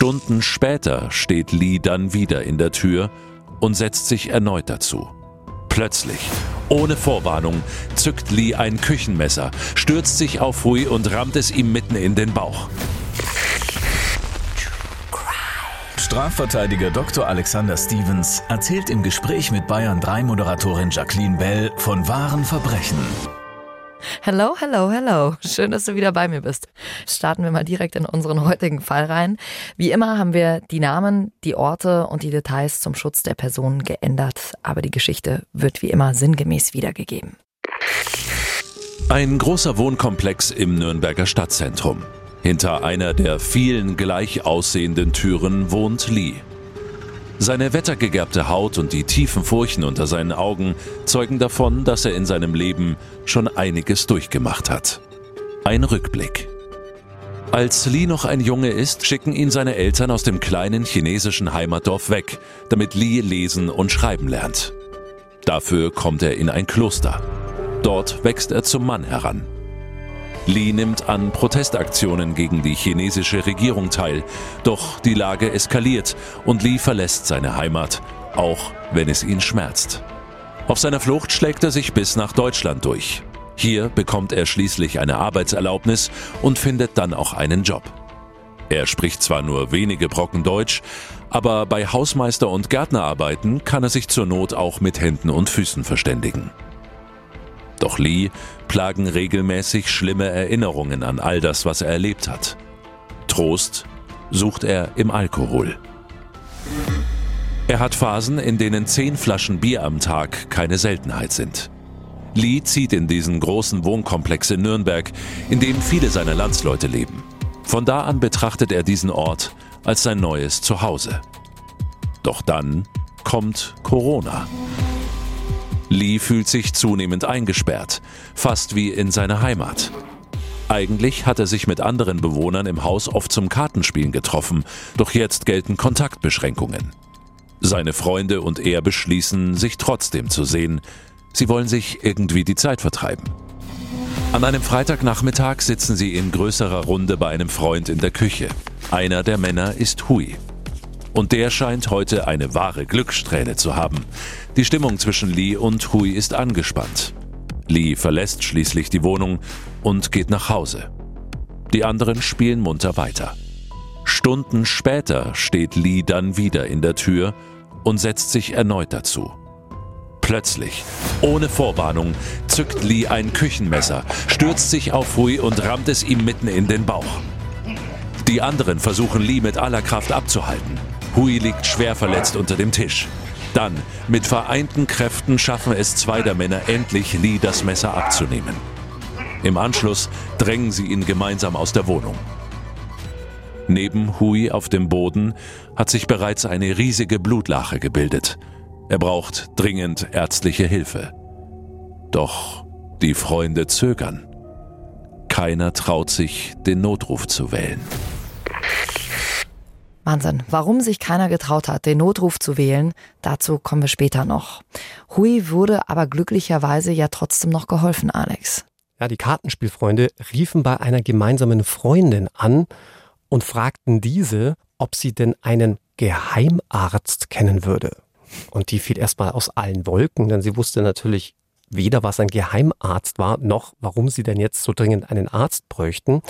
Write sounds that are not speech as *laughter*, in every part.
Stunden später steht Lee dann wieder in der Tür und setzt sich erneut dazu. Plötzlich, ohne Vorwarnung, zückt Lee ein Küchenmesser, stürzt sich auf Hui und rammt es ihm mitten in den Bauch. Strafverteidiger Dr. Alexander Stevens erzählt im Gespräch mit Bayern 3 Moderatorin Jacqueline Bell von wahren Verbrechen. Hello, hello, hello. Schön, dass du wieder bei mir bist. Starten wir mal direkt in unseren heutigen Fall rein. Wie immer haben wir die Namen, die Orte und die Details zum Schutz der Personen geändert, aber die Geschichte wird wie immer sinngemäß wiedergegeben. Ein großer Wohnkomplex im Nürnberger Stadtzentrum. Hinter einer der vielen gleich aussehenden Türen wohnt Lee. Seine wettergegerbte Haut und die tiefen Furchen unter seinen Augen zeugen davon, dass er in seinem Leben schon einiges durchgemacht hat. Ein Rückblick. Als Lee noch ein Junge ist, schicken ihn seine Eltern aus dem kleinen chinesischen Heimatdorf weg, damit Lee lesen und schreiben lernt. Dafür kommt er in ein Kloster. Dort wächst er zum Mann heran. Lee nimmt an Protestaktionen gegen die chinesische Regierung teil, doch die Lage eskaliert und Lee verlässt seine Heimat, auch wenn es ihn schmerzt. Auf seiner Flucht schlägt er sich bis nach Deutschland durch. Hier bekommt er schließlich eine Arbeitserlaubnis und findet dann auch einen Job. Er spricht zwar nur wenige Brocken Deutsch, aber bei Hausmeister- und Gärtnerarbeiten kann er sich zur Not auch mit Händen und Füßen verständigen. Doch Lee plagen regelmäßig schlimme Erinnerungen an all das, was er erlebt hat. Trost sucht er im Alkohol. Er hat Phasen, in denen zehn Flaschen Bier am Tag keine Seltenheit sind. Lee zieht in diesen großen Wohnkomplex in Nürnberg, in dem viele seiner Landsleute leben. Von da an betrachtet er diesen Ort als sein neues Zuhause. Doch dann kommt Corona. Lee fühlt sich zunehmend eingesperrt, fast wie in seiner Heimat. Eigentlich hat er sich mit anderen Bewohnern im Haus oft zum Kartenspielen getroffen, doch jetzt gelten Kontaktbeschränkungen. Seine Freunde und er beschließen, sich trotzdem zu sehen. Sie wollen sich irgendwie die Zeit vertreiben. An einem Freitagnachmittag sitzen sie in größerer Runde bei einem Freund in der Küche. Einer der Männer ist Hui. Und der scheint heute eine wahre Glückssträhne zu haben. Die Stimmung zwischen Lee und Hui ist angespannt. Lee verlässt schließlich die Wohnung und geht nach Hause. Die anderen spielen munter weiter. Stunden später steht Lee dann wieder in der Tür und setzt sich erneut dazu. Plötzlich, ohne Vorwarnung, zückt Lee ein Küchenmesser, stürzt sich auf Hui und rammt es ihm mitten in den Bauch. Die anderen versuchen Lee mit aller Kraft abzuhalten. Hui liegt schwer verletzt unter dem Tisch. Dann, mit vereinten Kräften, schaffen es zwei der Männer endlich, Lee das Messer abzunehmen. Im Anschluss drängen sie ihn gemeinsam aus der Wohnung. Neben Hui auf dem Boden hat sich bereits eine riesige Blutlache gebildet. Er braucht dringend ärztliche Hilfe. Doch die Freunde zögern. Keiner traut sich, den Notruf zu wählen. Wahnsinn. Warum sich keiner getraut hat, den Notruf zu wählen, dazu kommen wir später noch. Hui wurde aber glücklicherweise ja trotzdem noch geholfen, Alex. Ja, die Kartenspielfreunde riefen bei einer gemeinsamen Freundin an und fragten diese, ob sie denn einen Geheimarzt kennen würde. Und die fiel erstmal aus allen Wolken, denn sie wusste natürlich weder, was ein Geheimarzt war, noch warum sie denn jetzt so dringend einen Arzt bräuchten.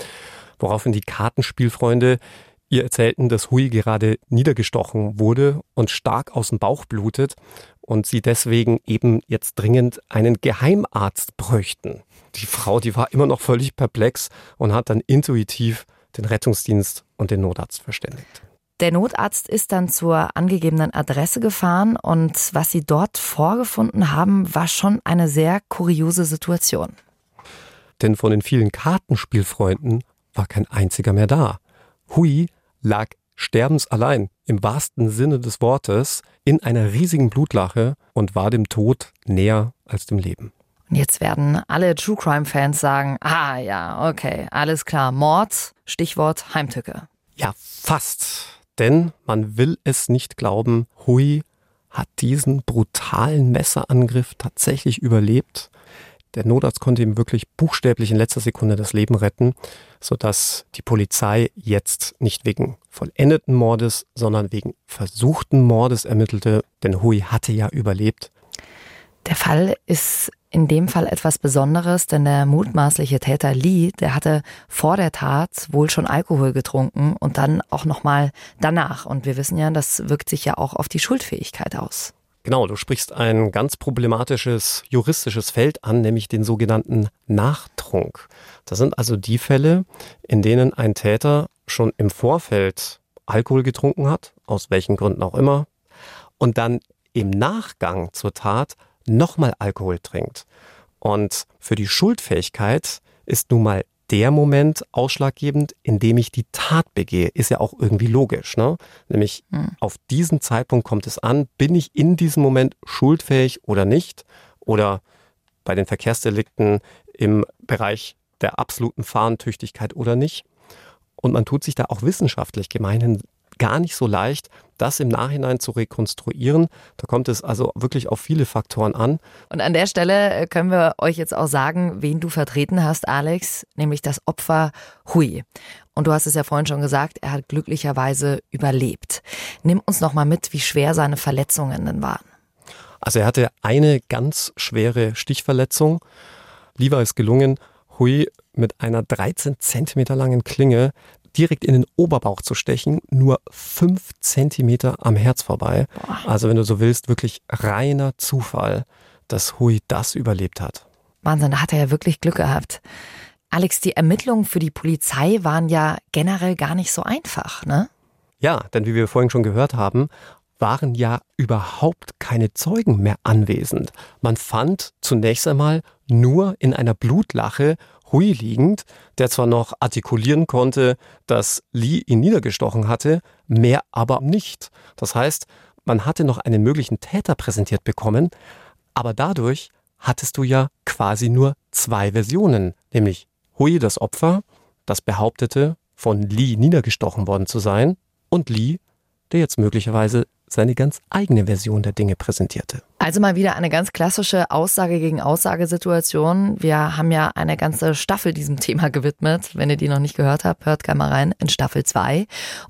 Woraufhin die Kartenspielfreunde ihr erzählten, dass Hui gerade niedergestochen wurde und stark aus dem Bauch blutet und sie deswegen eben jetzt dringend einen Geheimarzt bräuchten. Die Frau, die war immer noch völlig perplex und hat dann intuitiv den Rettungsdienst und den Notarzt verständigt. Der Notarzt ist dann zur angegebenen Adresse gefahren und was sie dort vorgefunden haben, war schon eine sehr kuriose Situation. Denn von den vielen Kartenspielfreunden war kein einziger mehr da. Hui lag sterbensallein im wahrsten Sinne des Wortes in einer riesigen Blutlache und war dem Tod näher als dem Leben. Und jetzt werden alle True Crime Fans sagen, ah ja, okay, alles klar, Mord, Stichwort Heimtücke. Ja, fast. Denn man will es nicht glauben, Hui hat diesen brutalen Messerangriff tatsächlich überlebt. Der Notarzt konnte ihm wirklich buchstäblich in letzter Sekunde das Leben retten, sodass die Polizei jetzt nicht wegen vollendeten Mordes, sondern wegen versuchten Mordes ermittelte, denn Hui hatte ja überlebt. Der Fall ist in dem Fall etwas Besonderes, denn der mutmaßliche Täter Lee, der hatte vor der Tat wohl schon Alkohol getrunken und dann auch nochmal danach. Und wir wissen ja, das wirkt sich ja auch auf die Schuldfähigkeit aus. Genau, du sprichst ein ganz problematisches juristisches Feld an, nämlich den sogenannten Nachtrunk. Das sind also die Fälle, in denen ein Täter schon im Vorfeld Alkohol getrunken hat, aus welchen Gründen auch immer, und dann im Nachgang zur Tat nochmal Alkohol trinkt. Und für die Schuldfähigkeit ist nun mal der Moment ausschlaggebend, in dem ich die Tat begehe, ist ja auch irgendwie logisch. Ne? Nämlich mhm. auf diesen Zeitpunkt kommt es an, bin ich in diesem Moment schuldfähig oder nicht? Oder bei den Verkehrsdelikten im Bereich der absoluten Fahrentüchtigkeit oder nicht? Und man tut sich da auch wissenschaftlich gemeinhin gar nicht so leicht, das im Nachhinein zu rekonstruieren. Da kommt es also wirklich auf viele Faktoren an. Und an der Stelle äh, können wir euch jetzt auch sagen, wen du vertreten hast, Alex, nämlich das Opfer Hui. Und du hast es ja vorhin schon gesagt, er hat glücklicherweise überlebt. Nimm uns noch mal mit, wie schwer seine Verletzungen denn waren. Also er hatte eine ganz schwere Stichverletzung. Lieber ist gelungen, Hui mit einer 13 Zentimeter langen Klinge direkt in den Oberbauch zu stechen, nur fünf Zentimeter am Herz vorbei. Also wenn du so willst, wirklich reiner Zufall, dass Hui das überlebt hat. Wahnsinn, da hat er ja wirklich Glück gehabt. Alex, die Ermittlungen für die Polizei waren ja generell gar nicht so einfach, ne? Ja, denn wie wir vorhin schon gehört haben, waren ja überhaupt keine Zeugen mehr anwesend. Man fand zunächst einmal nur in einer Blutlache Hui liegend, der zwar noch artikulieren konnte, dass Li ihn niedergestochen hatte, mehr aber nicht. Das heißt, man hatte noch einen möglichen Täter präsentiert bekommen, aber dadurch hattest du ja quasi nur zwei Versionen, nämlich Hui das Opfer, das behauptete, von Li niedergestochen worden zu sein, und Li, der jetzt möglicherweise seine ganz eigene Version der Dinge präsentierte. Also mal wieder eine ganz klassische Aussage gegen Aussagesituation. Wir haben ja eine ganze Staffel diesem Thema gewidmet. Wenn ihr die noch nicht gehört habt, hört gerne mal rein in Staffel 2.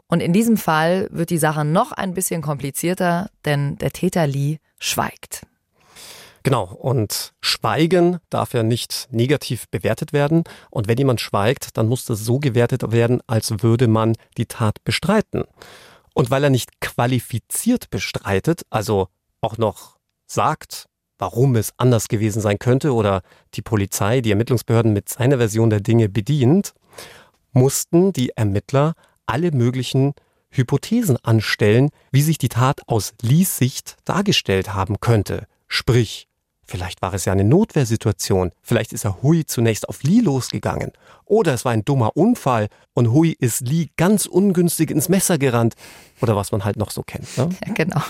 Und in diesem Fall wird die Sache noch ein bisschen komplizierter, denn der Täter Lee schweigt. Genau, und Schweigen darf ja nicht negativ bewertet werden. Und wenn jemand schweigt, dann muss das so gewertet werden, als würde man die Tat bestreiten. Und weil er nicht qualifiziert bestreitet, also auch noch sagt, warum es anders gewesen sein könnte oder die Polizei, die Ermittlungsbehörden mit seiner Version der Dinge bedient, mussten die Ermittler alle möglichen Hypothesen anstellen, wie sich die Tat aus Lies Sicht dargestellt haben könnte. Sprich, Vielleicht war es ja eine Notwehrsituation. Vielleicht ist er Hui zunächst auf Lee losgegangen. Oder es war ein dummer Unfall und Hui ist Lee ganz ungünstig ins Messer gerannt. Oder was man halt noch so kennt. Ne? Ja, *laughs* genau.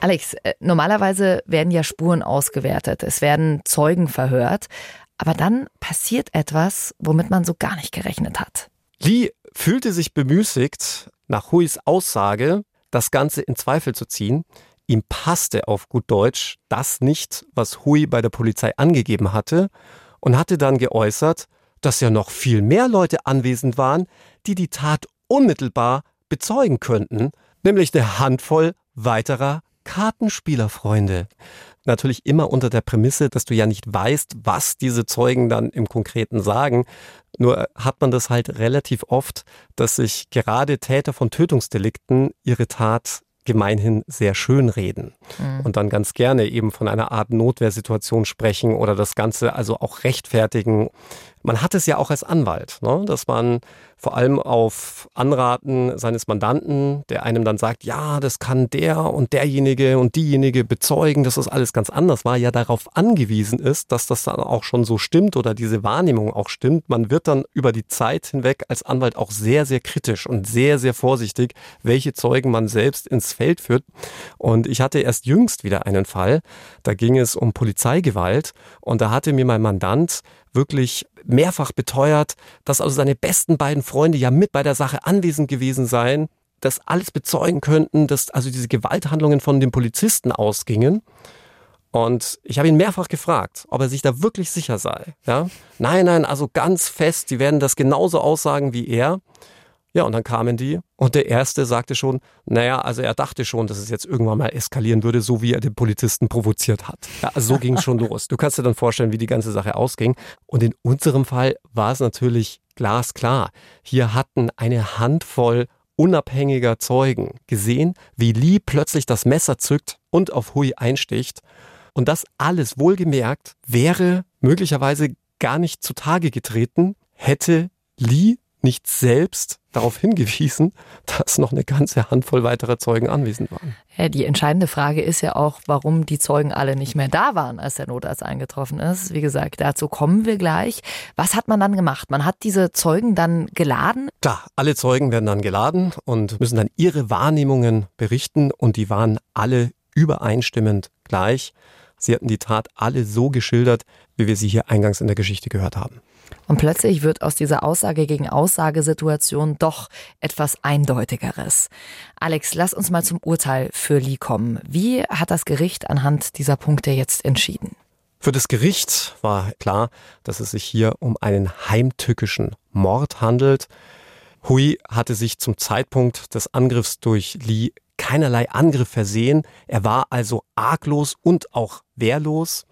Alex, äh, normalerweise werden ja Spuren ausgewertet. Es werden Zeugen verhört. Aber dann passiert etwas, womit man so gar nicht gerechnet hat. Lee fühlte sich bemüßigt, nach Huis Aussage das Ganze in Zweifel zu ziehen. Ihm passte auf gut Deutsch das nicht, was Hui bei der Polizei angegeben hatte und hatte dann geäußert, dass ja noch viel mehr Leute anwesend waren, die die Tat unmittelbar bezeugen könnten, nämlich der Handvoll weiterer Kartenspielerfreunde. Natürlich immer unter der Prämisse, dass du ja nicht weißt, was diese Zeugen dann im Konkreten sagen. Nur hat man das halt relativ oft, dass sich gerade Täter von Tötungsdelikten ihre Tat gemeinhin sehr schön reden mhm. und dann ganz gerne eben von einer Art Notwehrsituation sprechen oder das Ganze also auch rechtfertigen. Man hat es ja auch als Anwalt, ne? dass man vor allem auf Anraten seines Mandanten, der einem dann sagt, ja, das kann der und derjenige und diejenige bezeugen, dass das alles ganz anders war, ja darauf angewiesen ist, dass das dann auch schon so stimmt oder diese Wahrnehmung auch stimmt. Man wird dann über die Zeit hinweg als Anwalt auch sehr, sehr kritisch und sehr, sehr vorsichtig, welche Zeugen man selbst ins Feld führt. Und ich hatte erst jüngst wieder einen Fall, da ging es um Polizeigewalt und da hatte mir mein Mandant wirklich mehrfach beteuert, dass also seine besten beiden Freunde ja mit bei der Sache anwesend gewesen seien, das alles bezeugen könnten, dass also diese Gewalthandlungen von den Polizisten ausgingen. Und ich habe ihn mehrfach gefragt, ob er sich da wirklich sicher sei. Ja? Nein, nein, also ganz fest, sie werden das genauso aussagen wie er. Ja, und dann kamen die und der erste sagte schon, naja, also er dachte schon, dass es jetzt irgendwann mal eskalieren würde, so wie er den Polizisten provoziert hat. Ja, also so ging es schon *laughs* los. Du kannst dir dann vorstellen, wie die ganze Sache ausging. Und in unserem Fall war es natürlich glasklar. Hier hatten eine Handvoll unabhängiger Zeugen gesehen, wie Lee plötzlich das Messer zückt und auf Hui einsticht. Und das alles wohlgemerkt wäre möglicherweise gar nicht zutage getreten, hätte Lee nicht selbst darauf hingewiesen, dass noch eine ganze Handvoll weiterer Zeugen anwesend waren. Ja, die entscheidende Frage ist ja auch, warum die Zeugen alle nicht mehr da waren, als der Notarzt eingetroffen ist. Wie gesagt, dazu kommen wir gleich. Was hat man dann gemacht? Man hat diese Zeugen dann geladen? Klar, alle Zeugen werden dann geladen und müssen dann ihre Wahrnehmungen berichten und die waren alle übereinstimmend gleich. Sie hatten die Tat alle so geschildert, wie wir sie hier eingangs in der Geschichte gehört haben. Und plötzlich wird aus dieser Aussage gegen Aussagesituation doch etwas Eindeutigeres. Alex, lass uns mal zum Urteil für Lee kommen. Wie hat das Gericht anhand dieser Punkte jetzt entschieden? Für das Gericht war klar, dass es sich hier um einen heimtückischen Mord handelt. Hui hatte sich zum Zeitpunkt des Angriffs durch Lee keinerlei Angriff versehen. Er war also arglos und auch wehrlos.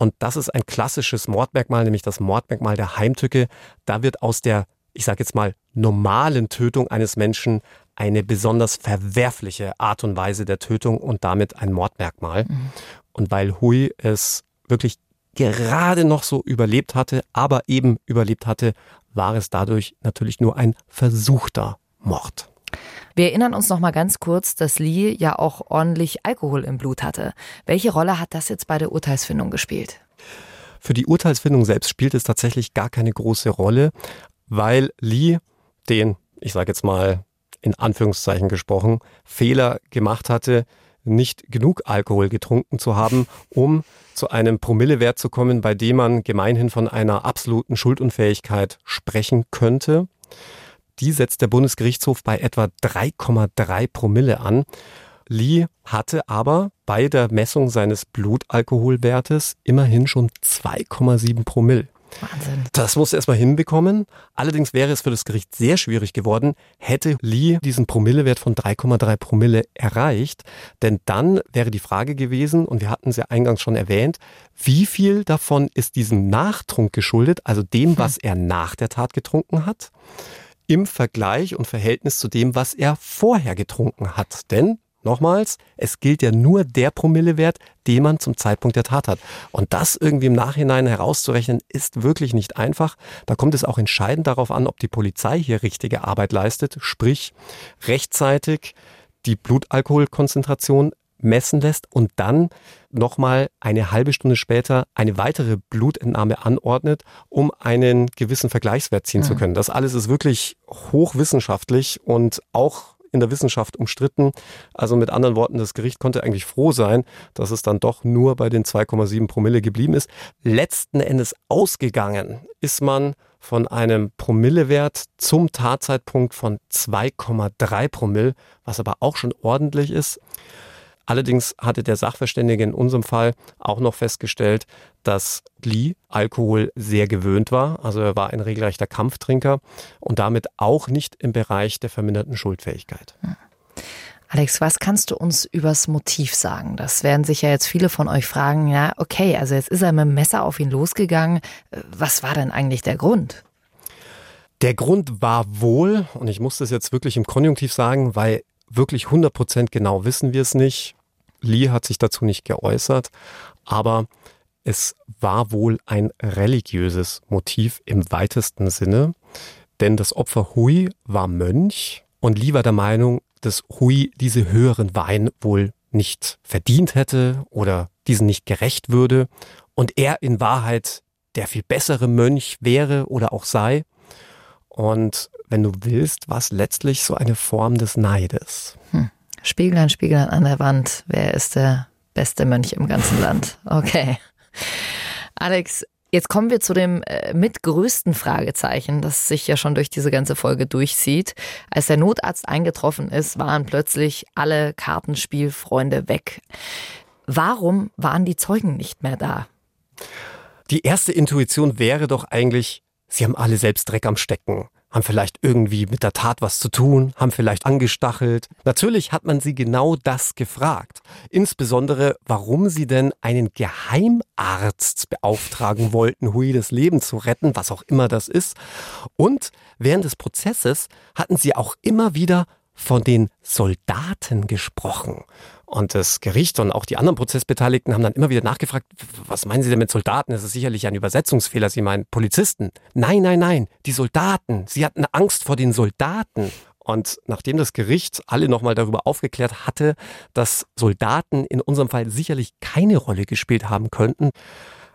Und das ist ein klassisches Mordmerkmal, nämlich das Mordmerkmal der Heimtücke. Da wird aus der, ich sage jetzt mal, normalen Tötung eines Menschen eine besonders verwerfliche Art und Weise der Tötung und damit ein Mordmerkmal. Mhm. Und weil Hui es wirklich gerade noch so überlebt hatte, aber eben überlebt hatte, war es dadurch natürlich nur ein versuchter Mord. Wir erinnern uns noch mal ganz kurz, dass Lee ja auch ordentlich Alkohol im Blut hatte. Welche Rolle hat das jetzt bei der Urteilsfindung gespielt? Für die Urteilsfindung selbst spielt es tatsächlich gar keine große Rolle, weil Lee den, ich sage jetzt mal in Anführungszeichen gesprochen, Fehler gemacht hatte, nicht genug Alkohol getrunken zu haben, um zu einem Promillewert zu kommen, bei dem man gemeinhin von einer absoluten Schuldunfähigkeit sprechen könnte. Die setzt der Bundesgerichtshof bei etwa 3,3 Promille an. Lee hatte aber bei der Messung seines Blutalkoholwertes immerhin schon 2,7 Promille. Wahnsinn. Das musste er erstmal hinbekommen. Allerdings wäre es für das Gericht sehr schwierig geworden, hätte Lee diesen Promillewert von 3,3 Promille erreicht. Denn dann wäre die Frage gewesen, und wir hatten es ja eingangs schon erwähnt, wie viel davon ist diesem Nachtrunk geschuldet, also dem, was er nach der Tat getrunken hat? Im Vergleich und Verhältnis zu dem, was er vorher getrunken hat. Denn Nochmals, es gilt ja nur der Promillewert, den man zum Zeitpunkt der Tat hat. Und das irgendwie im Nachhinein herauszurechnen, ist wirklich nicht einfach. Da kommt es auch entscheidend darauf an, ob die Polizei hier richtige Arbeit leistet, sprich rechtzeitig die Blutalkoholkonzentration messen lässt und dann nochmal eine halbe Stunde später eine weitere Blutentnahme anordnet, um einen gewissen Vergleichswert ziehen mhm. zu können. Das alles ist wirklich hochwissenschaftlich und auch in der Wissenschaft umstritten. Also mit anderen Worten, das Gericht konnte eigentlich froh sein, dass es dann doch nur bei den 2,7 Promille geblieben ist. Letzten Endes ausgegangen ist man von einem Promillewert zum Tatzeitpunkt von 2,3 Promille, was aber auch schon ordentlich ist. Allerdings hatte der Sachverständige in unserem Fall auch noch festgestellt, dass Lee Alkohol sehr gewöhnt war. Also er war ein regelrechter Kampftrinker und damit auch nicht im Bereich der verminderten Schuldfähigkeit. Hm. Alex, was kannst du uns übers Motiv sagen? Das werden sich ja jetzt viele von euch fragen. Ja, okay, also jetzt ist er mit dem Messer auf ihn losgegangen. Was war denn eigentlich der Grund? Der Grund war wohl, und ich muss das jetzt wirklich im Konjunktiv sagen, weil wirklich 100 Prozent genau wissen wir es nicht. Lee hat sich dazu nicht geäußert, aber es war wohl ein religiöses Motiv im weitesten Sinne, denn das Opfer Hui war Mönch und Li war der Meinung, dass Hui diese höheren Wein wohl nicht verdient hätte oder diesen nicht gerecht würde und er in Wahrheit der viel bessere Mönch wäre oder auch sei. Und wenn du willst, war es letztlich so eine Form des Neides. Hm. Spieglein, Spieglein an der Wand. Wer ist der beste Mönch im ganzen Land? Okay. Alex, jetzt kommen wir zu dem äh, mitgrößten Fragezeichen, das sich ja schon durch diese ganze Folge durchzieht. Als der Notarzt eingetroffen ist, waren plötzlich alle Kartenspielfreunde weg. Warum waren die Zeugen nicht mehr da? Die erste Intuition wäre doch eigentlich, sie haben alle selbst Dreck am Stecken haben vielleicht irgendwie mit der Tat was zu tun, haben vielleicht angestachelt. Natürlich hat man sie genau das gefragt. Insbesondere, warum sie denn einen Geheimarzt beauftragen wollten, Hui das Leben zu retten, was auch immer das ist. Und während des Prozesses hatten sie auch immer wieder von den Soldaten gesprochen. Und das Gericht und auch die anderen Prozessbeteiligten haben dann immer wieder nachgefragt, was meinen Sie denn mit Soldaten? Das ist sicherlich ein Übersetzungsfehler. Sie meinen Polizisten. Nein, nein, nein, die Soldaten. Sie hatten Angst vor den Soldaten. Und nachdem das Gericht alle nochmal darüber aufgeklärt hatte, dass Soldaten in unserem Fall sicherlich keine Rolle gespielt haben könnten,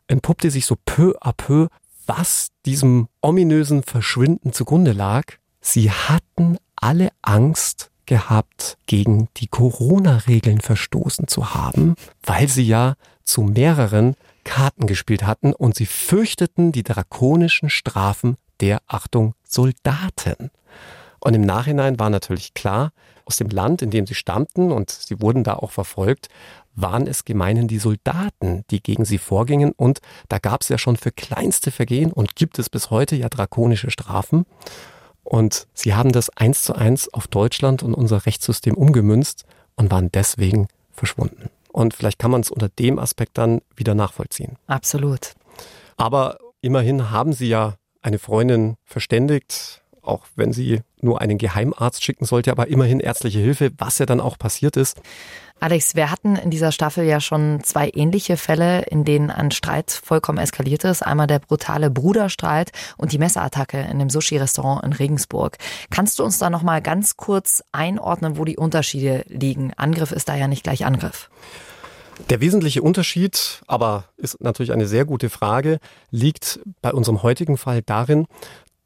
entpuppte sich so peu à peu, was diesem ominösen Verschwinden zugrunde lag. Sie hatten alle Angst gehabt, gegen die Corona-Regeln verstoßen zu haben, weil sie ja zu mehreren Karten gespielt hatten und sie fürchteten die drakonischen Strafen der Achtung Soldaten. Und im Nachhinein war natürlich klar, aus dem Land, in dem sie stammten, und sie wurden da auch verfolgt, waren es gemeinhin die Soldaten, die gegen sie vorgingen. Und da gab es ja schon für kleinste Vergehen und gibt es bis heute ja drakonische Strafen. Und sie haben das eins zu eins auf Deutschland und unser Rechtssystem umgemünzt und waren deswegen verschwunden. Und vielleicht kann man es unter dem Aspekt dann wieder nachvollziehen. Absolut. Aber immerhin haben sie ja eine Freundin verständigt, auch wenn sie nur einen Geheimarzt schicken sollte, aber immerhin ärztliche Hilfe, was ja dann auch passiert ist. Alex, wir hatten in dieser Staffel ja schon zwei ähnliche Fälle, in denen ein Streit vollkommen eskaliert ist. Einmal der brutale Bruderstreit und die Messerattacke in dem Sushi-Restaurant in Regensburg. Kannst du uns da nochmal ganz kurz einordnen, wo die Unterschiede liegen? Angriff ist da ja nicht gleich Angriff. Der wesentliche Unterschied, aber ist natürlich eine sehr gute Frage, liegt bei unserem heutigen Fall darin,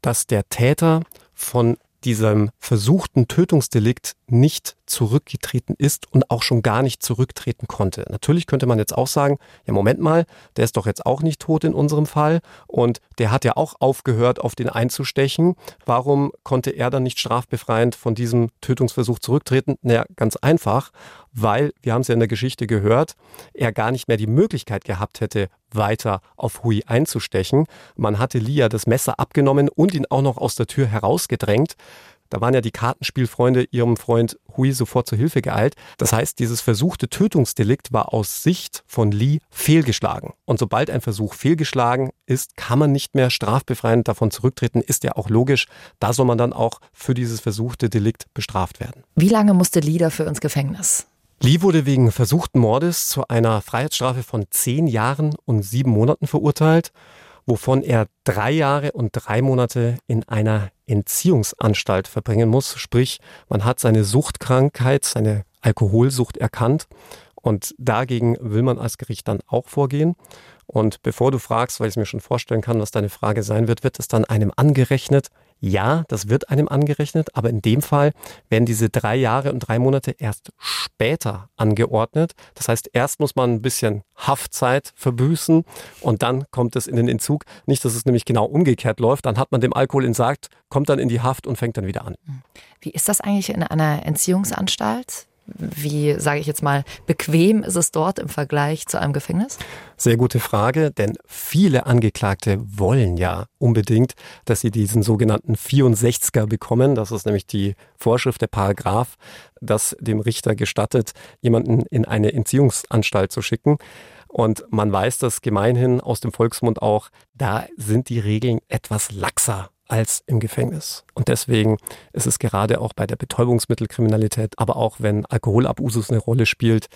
dass der Täter von diesem versuchten Tötungsdelikt nicht zurückgetreten ist und auch schon gar nicht zurücktreten konnte. Natürlich könnte man jetzt auch sagen, ja Moment mal, der ist doch jetzt auch nicht tot in unserem Fall und der hat ja auch aufgehört, auf den einzustechen. Warum konnte er dann nicht strafbefreiend von diesem Tötungsversuch zurücktreten? Naja, ganz einfach, weil, wir haben es ja in der Geschichte gehört, er gar nicht mehr die Möglichkeit gehabt hätte, weiter auf Hui einzustechen. Man hatte Lia das Messer abgenommen und ihn auch noch aus der Tür herausgedrängt. Da waren ja die Kartenspielfreunde ihrem Freund Hui sofort zur Hilfe geeilt. Das heißt, dieses versuchte Tötungsdelikt war aus Sicht von Li fehlgeschlagen. Und sobald ein Versuch fehlgeschlagen ist, kann man nicht mehr strafbefreiend davon zurücktreten. Ist ja auch logisch. Da soll man dann auch für dieses versuchte Delikt bestraft werden. Wie lange musste Li dafür ins Gefängnis? Lee wurde wegen versuchten Mordes zu einer Freiheitsstrafe von zehn Jahren und sieben Monaten verurteilt wovon er drei Jahre und drei Monate in einer Entziehungsanstalt verbringen muss. Sprich, man hat seine Suchtkrankheit, seine Alkoholsucht erkannt und dagegen will man als Gericht dann auch vorgehen. Und bevor du fragst, weil ich es mir schon vorstellen kann, was deine Frage sein wird, wird es dann einem angerechnet. Ja, das wird einem angerechnet, aber in dem Fall werden diese drei Jahre und drei Monate erst später angeordnet. Das heißt, erst muss man ein bisschen Haftzeit verbüßen und dann kommt es in den Entzug. Nicht, dass es nämlich genau umgekehrt läuft. Dann hat man dem Alkohol entsagt, kommt dann in die Haft und fängt dann wieder an. Wie ist das eigentlich in einer Entziehungsanstalt? Wie, sage ich jetzt mal, bequem ist es dort im Vergleich zu einem Gefängnis? Sehr gute Frage, denn viele Angeklagte wollen ja unbedingt, dass sie diesen sogenannten 64er bekommen. Das ist nämlich die Vorschrift, der Paragraph, das dem Richter gestattet, jemanden in eine Entziehungsanstalt zu schicken. Und man weiß das gemeinhin aus dem Volksmund auch, da sind die Regeln etwas laxer als im Gefängnis. Und deswegen ist es gerade auch bei der Betäubungsmittelkriminalität, aber auch wenn Alkoholabusus eine Rolle spielt,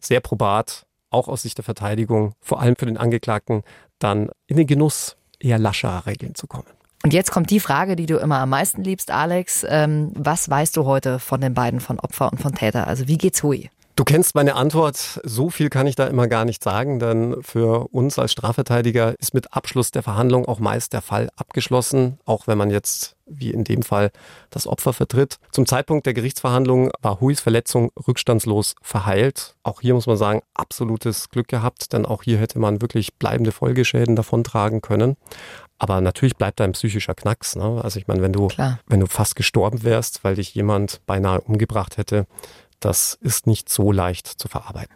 sehr probat, auch aus Sicht der Verteidigung, vor allem für den Angeklagten, dann in den Genuss eher lascherer Regeln zu kommen. Und jetzt kommt die Frage, die du immer am meisten liebst, Alex. Ähm, was weißt du heute von den beiden, von Opfer und von Täter? Also wie geht's Hui? Du kennst meine Antwort. So viel kann ich da immer gar nicht sagen, denn für uns als Strafverteidiger ist mit Abschluss der Verhandlung auch meist der Fall abgeschlossen, auch wenn man jetzt wie in dem Fall das Opfer vertritt. Zum Zeitpunkt der Gerichtsverhandlung war Huis Verletzung rückstandslos verheilt. Auch hier muss man sagen, absolutes Glück gehabt, denn auch hier hätte man wirklich bleibende Folgeschäden davontragen können. Aber natürlich bleibt da ein psychischer Knacks. Ne? Also ich meine, wenn du, Klar. wenn du fast gestorben wärst, weil dich jemand beinahe umgebracht hätte, das ist nicht so leicht zu verarbeiten.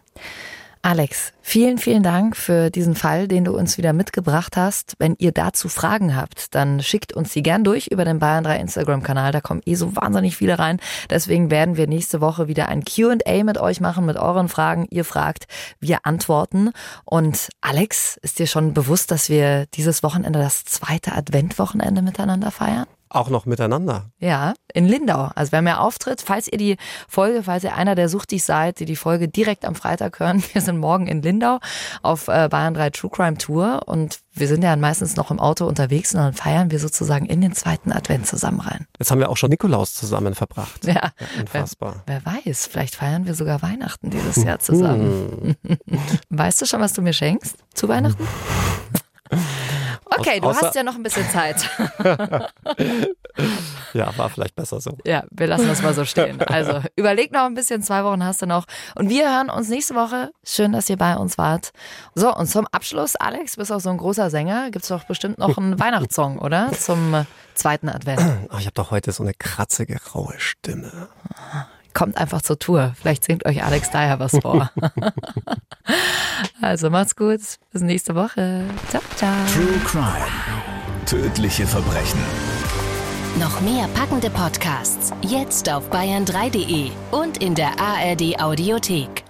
Alex, vielen, vielen Dank für diesen Fall, den du uns wieder mitgebracht hast. Wenn ihr dazu Fragen habt, dann schickt uns die gern durch über den Bayern 3 Instagram-Kanal. Da kommen eh so wahnsinnig viele rein. Deswegen werden wir nächste Woche wieder ein Q&A mit euch machen, mit euren Fragen. Ihr fragt, wir antworten. Und Alex, ist dir schon bewusst, dass wir dieses Wochenende das zweite Adventwochenende miteinander feiern? Auch noch miteinander. Ja, in Lindau. Also wir haben ja Auftritt. Falls ihr die Folge, falls ihr einer der Suchtis seid, die die Folge direkt am Freitag hören, *laughs* wir sind morgen in Lindau auf äh, Bayern 3 True Crime Tour und wir sind ja meistens noch im Auto unterwegs und dann feiern wir sozusagen in den zweiten Advent zusammen rein. Jetzt haben wir auch schon Nikolaus zusammen verbracht. Ja, Ja, unfassbar. wer weiß, vielleicht feiern wir sogar Weihnachten dieses Jahr zusammen. *laughs* Weißt du schon, was du mir schenkst zu Weihnachten? *laughs* Okay, du Außer- hast ja noch ein bisschen Zeit. *laughs* Ja, war vielleicht besser so. Ja, wir lassen das mal so stehen. *laughs* Also überleg noch ein bisschen, zwei Wochen hast du noch. Und wir hören uns nächste Woche. Schön, dass ihr bei uns wart. So, und zum Abschluss, Alex, bist auch so ein großer Sänger. Gibt's doch bestimmt noch einen *laughs* Weihnachtssong, oder? Zum äh, zweiten Advent. Oh, ich habe doch heute so eine kratzige, raue Stimme. Kommt einfach zur Tour. Vielleicht singt euch Alex daher was vor. *laughs* also macht's gut. Bis nächste Woche. Ciao, ciao. True Crime. Tödliche Verbrechen. Noch mehr packende Podcasts jetzt auf bayern3.de und in der ARD Audiothek.